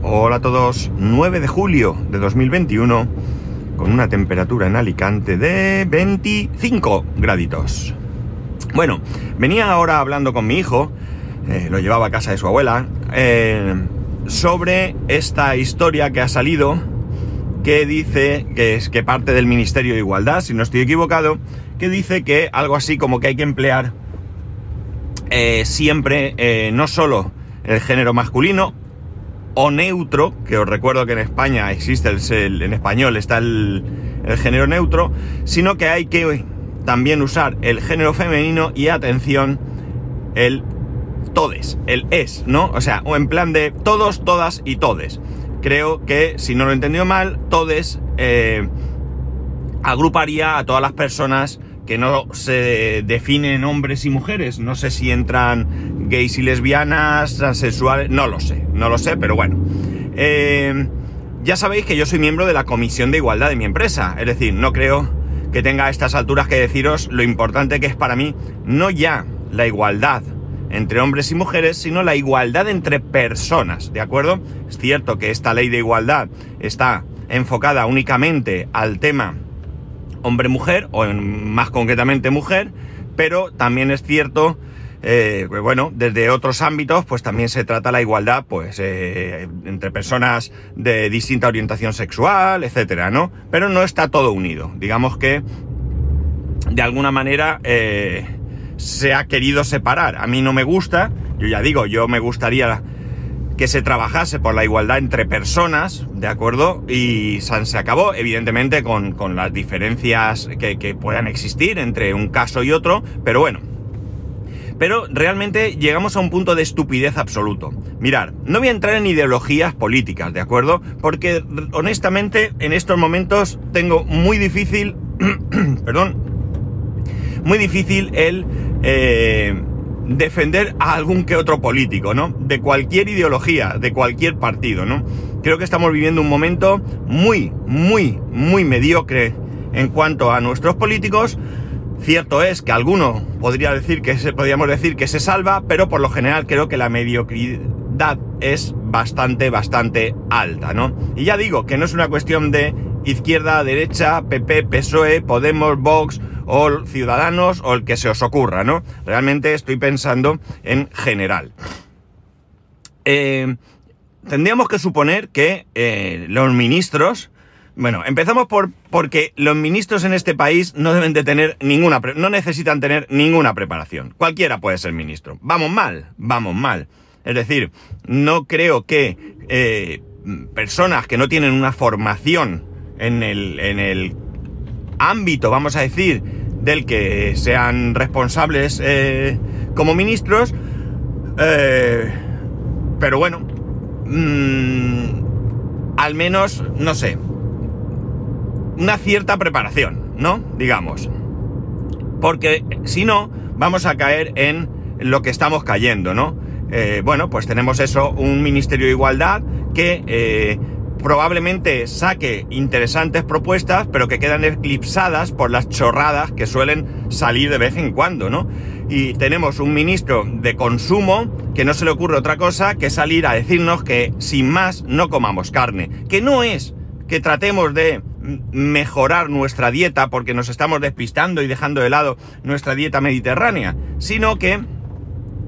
Hola a todos, 9 de julio de 2021 con una temperatura en Alicante de 25 graditos. Bueno, venía ahora hablando con mi hijo, eh, lo llevaba a casa de su abuela, eh, sobre esta historia que ha salido que dice que es que parte del Ministerio de Igualdad, si no estoy equivocado, que dice que algo así como que hay que emplear eh, siempre no solo el género masculino o neutro, que os recuerdo que en España existe el, en español está el, género neutro, sino que hay que también usar el género femenino y atención, el todes, el es, ¿no? O sea, o en plan de todos, todas y todes. Creo que, si no lo he entendido mal, todes eh, agruparía a todas las personas que no se definen hombres y mujeres. No sé si entran gays y lesbianas, transexuales, no lo sé, no lo sé, pero bueno. Eh, ya sabéis que yo soy miembro de la Comisión de Igualdad de mi empresa, es decir, no creo que tenga a estas alturas que deciros lo importante que es para mí, no ya la igualdad entre hombres y mujeres, sino la igualdad entre personas, ¿de acuerdo? Es cierto que esta ley de igualdad está enfocada únicamente al tema hombre-mujer, o más concretamente mujer, pero también es cierto, eh, bueno, desde otros ámbitos, pues también se trata la igualdad, pues, eh, entre personas de distinta orientación sexual, etcétera, ¿no? Pero no está todo unido. Digamos que, de alguna manera, eh, se ha querido separar. A mí no me gusta, yo ya digo, yo me gustaría que se trabajase por la igualdad entre personas, ¿de acuerdo? Y se acabó, evidentemente, con, las diferencias que, puedan existir entre un caso y otro, pero bueno. Pero realmente llegamos a un punto de estupidez absoluto. Mirar, no voy a entrar en ideologías políticas, ¿de acuerdo? Porque honestamente en estos momentos tengo muy difícil, perdón, muy difícil el... Eh, defender a algún que otro político, ¿no? De cualquier ideología, de cualquier partido, ¿no? Creo que estamos viviendo un momento muy, muy, muy mediocre en cuanto a nuestros políticos. Cierto es que alguno podría decir que se, podríamos decir que se salva, pero por lo general creo que la mediocridad es bastante, bastante alta, ¿no? Y ya digo que no es una cuestión de izquierda, derecha, PP, PSOE, Podemos, Vox o Ciudadanos o el que se os ocurra, ¿no? Realmente estoy pensando en general. Eh, tendríamos que suponer que eh, los ministros, bueno, empezamos por porque los ministros en este país no deben de tener ninguna, no necesitan tener ninguna preparación. Cualquiera puede ser ministro. Vamos mal, vamos mal. Es decir, no creo que eh, personas que no tienen una formación en el, en el ámbito, vamos a decir, del que sean responsables eh, como ministros. Eh, pero bueno, mm, al menos, no sé, una cierta preparación, ¿no? Digamos. Porque si no, vamos a caer en lo que estamos cayendo, ¿no? Eh, bueno, pues tenemos eso, un Ministerio de Igualdad que probablemente saque interesantes propuestas, pero que quedan eclipsadas por las chorradas que suelen salir de vez en cuando, ¿no? Y tenemos un ministro de consumo que no se le ocurre otra cosa que salir a decirnos que sin más no comamos carne, que no es que tratemos de mejorar nuestra dieta porque nos estamos despistando y dejando de lado nuestra dieta mediterránea, sino que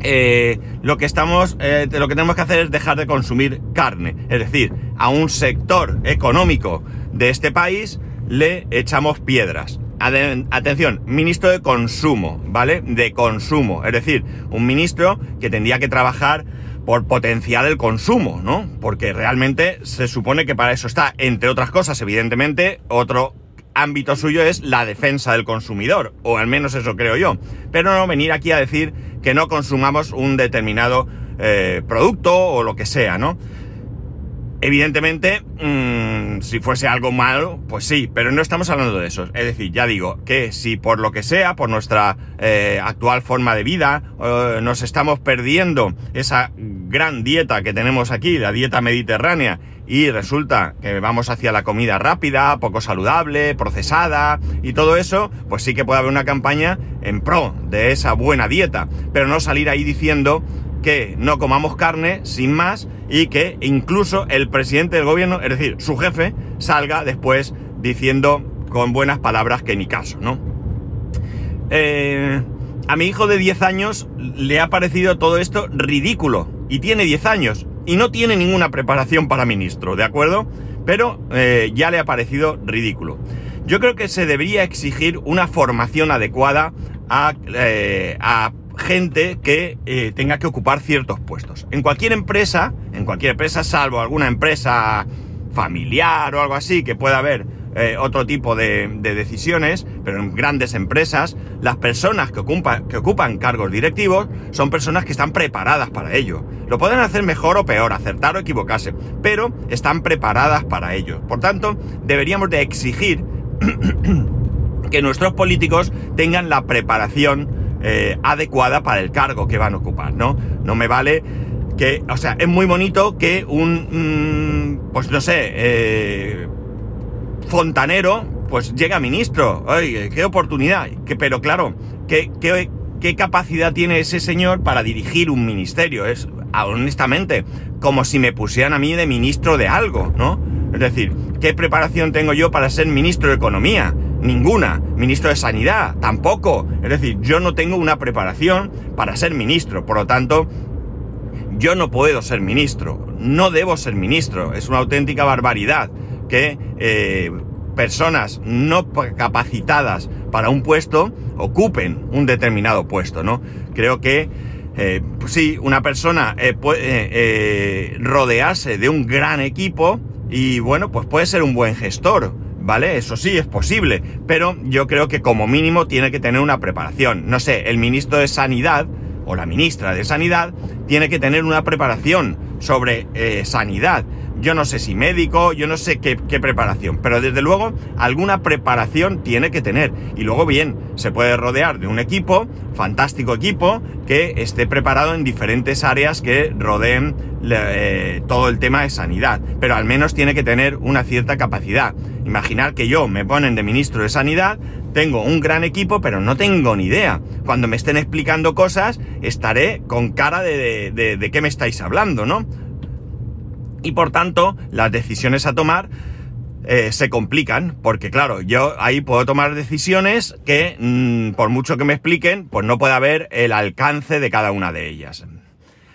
eh, lo que estamos, eh, lo que tenemos que hacer es dejar de consumir carne. Es decir, a un sector económico de este país le echamos piedras. Atención, ministro de consumo, ¿vale? De consumo. Es decir, un ministro que tendría que trabajar por potenciar el consumo, ¿no? Porque realmente se supone que para eso está, entre otras cosas, evidentemente, otro ámbito suyo es la defensa del consumidor, o al menos eso creo yo. Pero no venir aquí a decir que no consumamos un determinado eh, producto o lo que sea, ¿no? Evidentemente, mm, si fuese algo malo, pues sí, pero no estamos hablando de eso. Es decir, ya digo, que si por lo que sea, por nuestra eh, actual forma de vida, eh, nos estamos perdiendo esa gran dieta que tenemos aquí, la dieta mediterránea, y resulta que vamos hacia la comida rápida, poco saludable, procesada y todo eso, pues sí que puede haber una campaña en pro de esa buena dieta, pero no salir ahí diciendo que no comamos carne sin más y que incluso el presidente del gobierno, es decir, su jefe, salga después diciendo con buenas palabras que ni caso, ¿no? Eh, a mi hijo de 10 años le ha parecido todo esto ridículo y tiene 10 años y no tiene ninguna preparación para ministro, ¿de acuerdo? Pero eh, ya le ha parecido ridículo. Yo creo que se debería exigir una formación adecuada a, eh, gente que eh, tenga que ocupar ciertos puestos. En cualquier empresa, en cualquier empresa, salvo alguna empresa familiar o algo así, que pueda haber eh, otro tipo de, decisiones, pero en grandes empresas, las personas que, que ocupan cargos directivos son personas que están preparadas para ello. Lo pueden hacer mejor o peor, acertar o equivocarse, pero están preparadas para ello. Por tanto, deberíamos de exigir que nuestros políticos tengan la preparación eh, adecuada para el cargo que van a ocupar, ¿no? No me vale que, o sea, es muy bonito que un, mm, pues no sé, eh, fontanero, pues llega ministro. Oye, qué oportunidad. Que, pero claro, ¿qué, qué, qué capacidad tiene ese señor para dirigir un ministerio? Es, honestamente, como si me pusieran a mí de ministro de algo, ¿no? Es decir, ¿qué preparación tengo yo para ser ministro de Economía? Ninguna. Ministro de Sanidad, tampoco. Es decir, yo no tengo una preparación para ser ministro. Por lo tanto, yo no puedo ser ministro. No debo ser ministro. Es una auténtica barbaridad que eh, personas no capacitadas para un puesto ocupen un determinado puesto, ¿no? Creo que eh, pues sí, una persona eh, puede rodearse de un gran equipo y bueno, pues puede ser un buen gestor, ¿vale? Eso sí, es posible, pero yo creo que como mínimo tiene que tener una preparación. No sé, el ministro de Sanidad o la ministra de Sanidad tiene que tener una preparación sobre sanidad yo no sé si médico, yo no sé qué, preparación, pero desde luego alguna preparación tiene que tener. Y luego bien, se puede rodear de un equipo, fantástico equipo, que esté preparado en diferentes áreas que rodeen eh, todo el tema de sanidad, pero al menos tiene que tener una cierta capacidad. Imaginar que yo me ponen de ministro de sanidad, tengo un gran equipo, pero no tengo ni idea. Cuando me estén explicando cosas, estaré con cara de, de, de qué me estáis hablando, ¿no? Y por tanto las decisiones a tomar eh, se complican, porque claro, yo ahí puedo tomar decisiones que, mm, por mucho que me expliquen, pues no puede haber el alcance de cada una de ellas.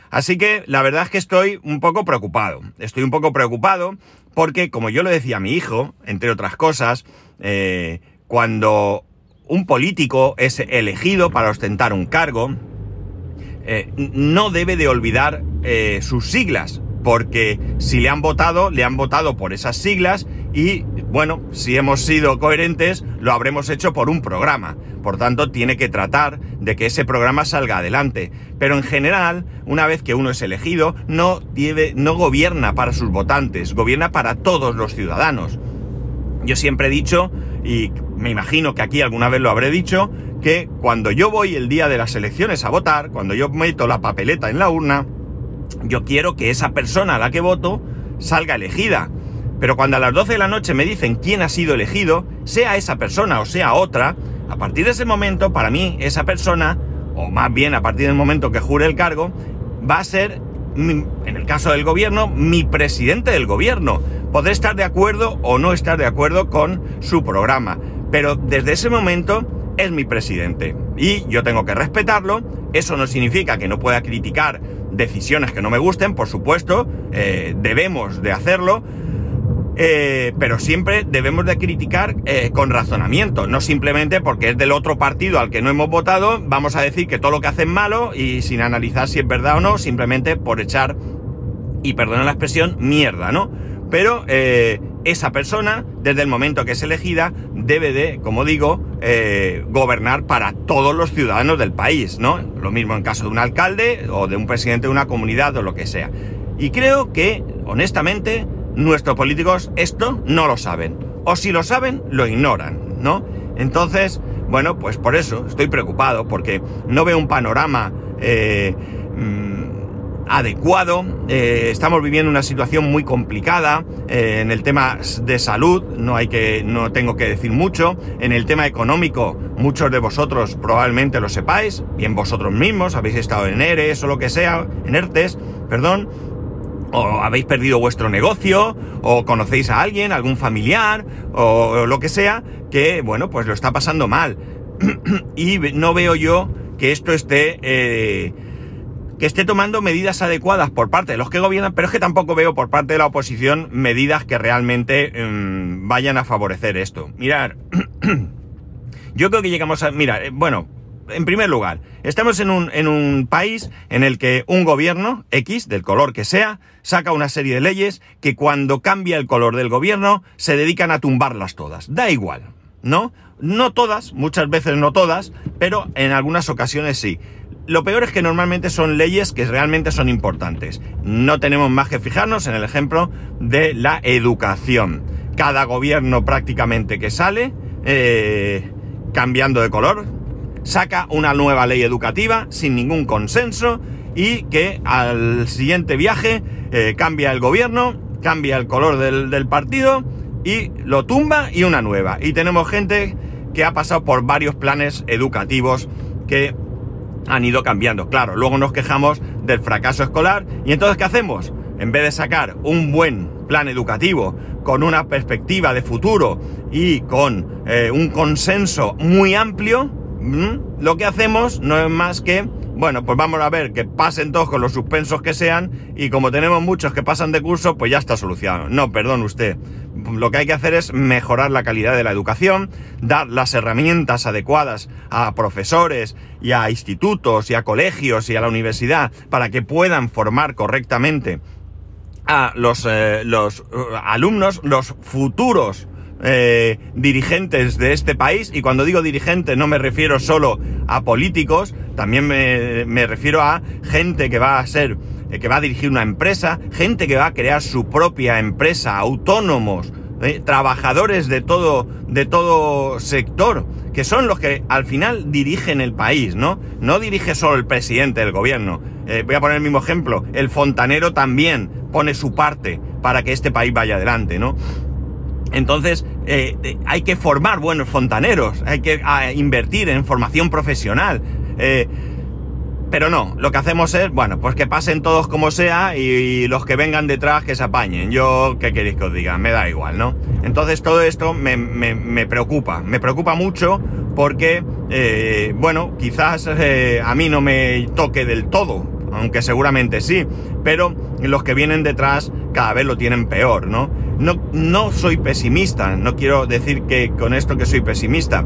Así que la verdad es que estoy un poco preocupado. Estoy un poco preocupado porque, como yo le decía a mi hijo, entre otras cosas, eh, cuando un político es elegido para ostentar un cargo, eh, no debe de olvidar sus siglas, porque si le han votado, le han votado por esas siglas y, bueno, si hemos sido coherentes, lo habremos hecho por un programa. Por tanto, tiene que tratar de que ese programa salga adelante. Pero en general, una vez que uno es elegido, no, no gobierna para sus votantes, gobierna para todos los ciudadanos. Yo siempre he dicho, y me imagino que aquí alguna vez lo habré dicho, que cuando yo voy el día de las elecciones a votar, cuando yo meto la papeleta en la urna, yo quiero que esa persona a la que voto salga elegida. Pero cuando a las 12 de la noche me dicen quién ha sido elegido, sea esa persona o sea otra, a partir de ese momento, para mí, esa persona, o más bien a partir del momento que jure el cargo, va a ser, en el caso del gobierno, mi presidente del gobierno. Podré estar de acuerdo o no estar de acuerdo con su programa, pero desde ese momento es mi presidente. Y yo tengo que respetarlo. Eso no significa que no pueda criticar decisiones que no me gusten, por supuesto, eh, debemos de hacerlo, eh, pero siempre debemos de criticar eh, con razonamiento, no simplemente porque es del otro partido al que no hemos votado, vamos a decir que todo lo que hacen malo y sin analizar si es verdad o no, simplemente por echar, y perdona la expresión, mierda, ¿no? Pero esa persona, desde el momento que es elegida, debe de, como digo, eh, gobernar para todos los ciudadanos del país, ¿no? Lo mismo en caso de un alcalde o de un presidente de una comunidad o lo que sea. Y creo que, honestamente, nuestros políticos esto no lo saben. O si lo saben, lo ignoran, ¿no? Entonces, bueno, pues por eso estoy preocupado, porque no veo un panorama eh, mm, adecuado. Eh, estamos viviendo una situación muy complicada eh, en el tema de salud, no hay que, no tengo que decir mucho. En el tema económico, muchos de vosotros probablemente lo sepáis, bien vosotros mismos, habéis estado en ERES o lo que sea, en ERTES, perdón, o habéis perdido vuestro negocio, o conocéis a alguien, algún familiar, o lo que sea, que, bueno, pues lo está pasando mal. y no veo yo que esto esté... Eh, que esté tomando medidas adecuadas por parte de los que gobiernan, pero es que tampoco veo por parte de la oposición medidas que realmente em, vayan a favorecer esto. Mirar, yo creo que llegamos a... Mira, eh, bueno, en primer lugar, estamos en un, en un país en el que un gobierno, X, del color que sea, saca una serie de leyes que cuando cambia el color del gobierno se dedican a tumbarlas todas. Da igual, ¿no? No todas, muchas veces no todas, pero en algunas ocasiones sí. Lo peor es que normalmente son leyes que realmente son importantes. No tenemos más que fijarnos en el ejemplo de la educación. Cada gobierno prácticamente que sale, eh, cambiando de color, saca una nueva ley educativa sin ningún consenso y que al siguiente viaje eh, cambia el gobierno, cambia el color del, del partido y lo tumba y una nueva. Y tenemos gente que ha pasado por varios planes educativos que han ido cambiando. Claro, luego nos quejamos del fracaso escolar y entonces ¿qué hacemos? En vez de sacar un buen plan educativo con una perspectiva de futuro y con eh, un consenso muy amplio, lo que hacemos no es más que, bueno, pues vamos a ver que pasen todos con los suspensos que sean y como tenemos muchos que pasan de curso, pues ya está solucionado. No, perdón usted. Lo que hay que hacer es mejorar la calidad de la educación, dar las herramientas adecuadas a profesores y a institutos y a colegios y a la universidad para que puedan formar correctamente a los, eh, los uh, alumnos, los futuros eh, dirigentes de este país, y cuando digo dirigente no me refiero solo a políticos, también me, me refiero a gente que va a ser, eh, que va a dirigir una empresa, gente que va a crear su propia empresa, autónomos, eh, trabajadores de todo, de todo sector, que son los que al final dirigen el país, ¿no? No dirige solo el presidente del gobierno. voy a poner el mismo ejemplo. El fontanero también pone su parte para que este país vaya adelante, ¿no? Entonces, eh, hay que formar buenos fontaneros, hay que invertir en formación profesional. Eh, pero no, lo que hacemos es, bueno, pues que pasen todos como sea y, los que vengan detrás que se apañen. Yo, ¿qué queréis que os diga? Me da igual, ¿no? Entonces todo esto me, preocupa, me preocupa mucho porque, eh, bueno, quizás a mí no me toque del todo, aunque seguramente sí, pero los que vienen detrás cada vez lo tienen peor, ¿no? No, no soy pesimista, no quiero decir que con esto que soy pesimista.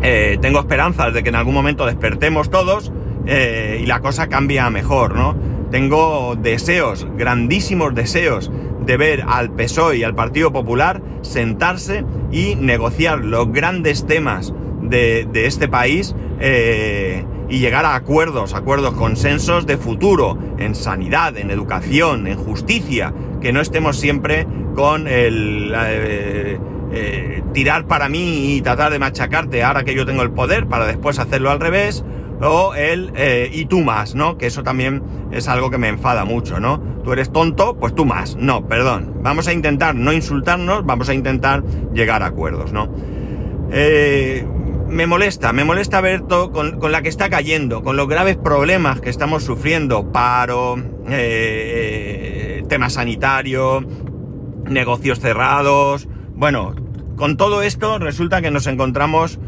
Eh, tengo esperanzas de que en algún momento despertemos todos eh, y la cosa cambie a mejor, ¿no? Tengo deseos, grandísimos deseos, de ver al PSOE y al Partido Popular sentarse y negociar los grandes temas de, este país eh, y llegar a acuerdos, acuerdos, consensos de futuro en sanidad, en educación, en justicia, que no estemos siempre con el eh, tirar para mí y tratar de machacarte ahora que yo tengo el poder para después hacerlo al revés, o el eh, y tú más, ¿no? Que eso también es algo que me enfada mucho, ¿no? Tú eres tonto, pues tú más. No, perdón. Vamos a intentar no insultarnos, vamos a intentar llegar a acuerdos, ¿no? me molesta, me molesta ver todo con, con, la que está cayendo, con los graves problemas que estamos sufriendo, paro, tema sanitario, negocios cerrados. Bueno, con todo esto resulta que nos encontramos.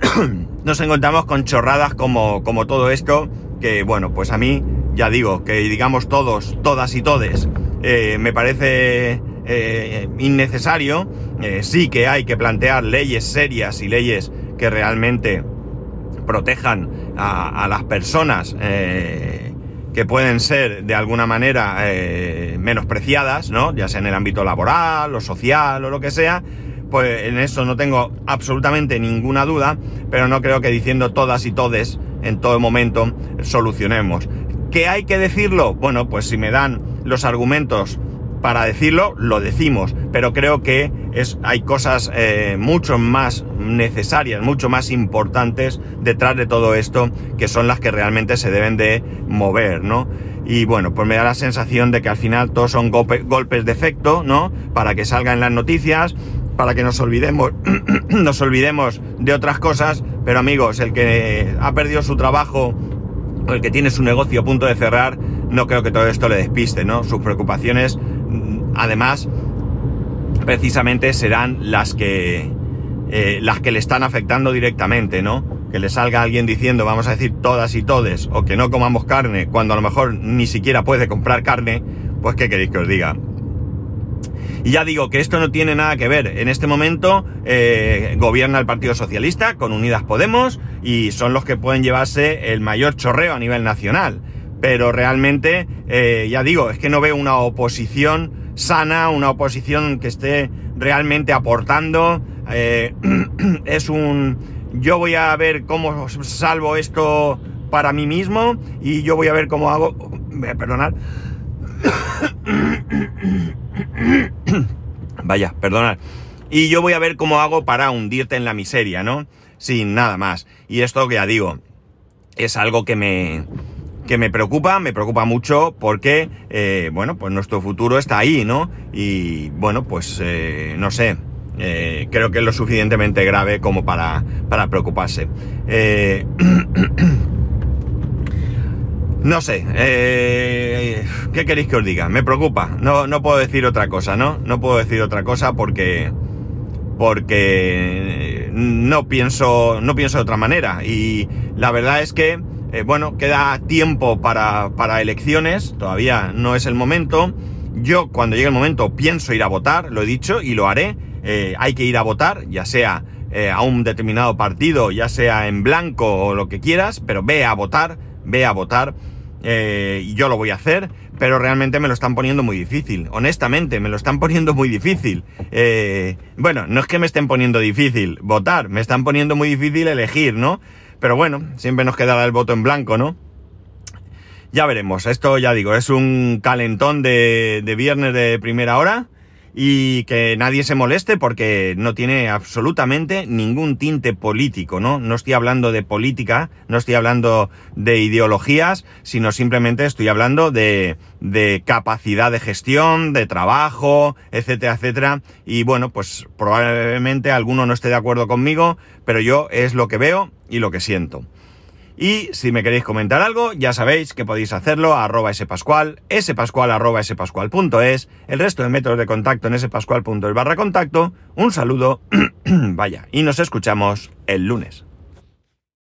Eh, nos encontramos con chorradas como, como todo esto. Que bueno, pues a mí, ya digo, que digamos todos, todas y todes, eh, me parece eh, innecesario. sí que hay que plantear leyes serias y leyes que realmente protejan a, a las personas que pueden ser de alguna manera eh, menospreciadas, ¿no? Ya sea en el ámbito laboral o social o lo que sea, pues en eso no tengo absolutamente ninguna duda, pero no creo que diciendo todas y todes en todo momento solucionemos. ¿Qué hay que decirlo? Bueno, pues si me dan los argumentos para decirlo, lo decimos, pero creo que es, hay cosas eh, mucho más necesarias, mucho más importantes detrás de todo esto, que son las que realmente se deben de mover, ¿no? Y bueno, pues me da la sensación de que al final todos son golpes de efecto, ¿no? Para que salgan las noticias, para que nos olvidemos, nos olvidemos de otras cosas, pero amigos, el que ha perdido su trabajo, o el que tiene su negocio a punto de cerrar, no creo que todo esto le despiste, ¿no? Sus preocupaciones, mm, además, precisamente serán las que, eh, las que le están afectando directamente, ¿no? Que le salga alguien diciendo, vamos a decir todas y todes, o que no comamos carne, cuando a lo mejor ni siquiera puede comprar carne, pues ¿qué queréis que os diga? Y ya digo que esto no tiene nada que ver. En este momento eh, gobierna el Partido Socialista con Unidas Podemos y son los que pueden llevarse el mayor chorreo a nivel nacional. Pero realmente, eh, ya digo, es que no veo una oposición sana, una oposición que esté realmente aportando. Eh, es un... Yo voy a ver cómo salvo esto para mí mismo y yo voy a ver cómo hago... Perdonad. Vaya, perdonad. Y yo voy a ver cómo hago para hundirte en la miseria, ¿no? Sin nada más. Y esto que ya digo, es algo que me, que me preocupa, me preocupa mucho porque, eh, bueno, pues nuestro futuro está ahí, ¿no? Y bueno, pues eh, no sé, eh, creo que es lo suficientemente grave como para, para preocuparse. No sé, eh, ¿qué queréis que os diga? Me preocupa, no, no puedo decir otra cosa, ¿no? No puedo decir otra cosa porque porque no pienso no pienso de otra manera. Y la verdad es que eh, bueno queda tiempo para, para elecciones. Todavía no es el momento. Yo cuando llegue el momento pienso ir a votar lo he dicho y lo haré. Eh, hay que ir a votar ya sea a un determinado partido ya sea en blanco o lo que quieras pero ve a votar ve a votar eh, yo lo voy a hacer, pero realmente me lo están poniendo muy difícil. Honestamente, me lo están poniendo muy difícil. Eh, bueno, no es que me estén poniendo difícil votar, me están poniendo muy difícil elegir, ¿no? Pero bueno, siempre nos quedará el voto en blanco, ¿no? Ya veremos, esto ya digo, es un calentón de, de viernes de primera hora y que nadie se moleste porque no tiene absolutamente ningún tinte político, ¿no? No estoy hablando de política, no estoy hablando de ideologías, sino simplemente estoy hablando de, de capacidad de gestión, de trabajo, etcétera, etcétera. Y bueno, pues probablemente alguno no esté de acuerdo conmigo, pero yo es lo que veo y lo que siento. Y si me queréis comentar algo, ya sabéis que podéis hacerlo a arroba spascual, spascual arroba spascual.es, el resto de métodos de contacto en spascual.es barra contacto. Un saludo, vaya, y nos escuchamos el lunes.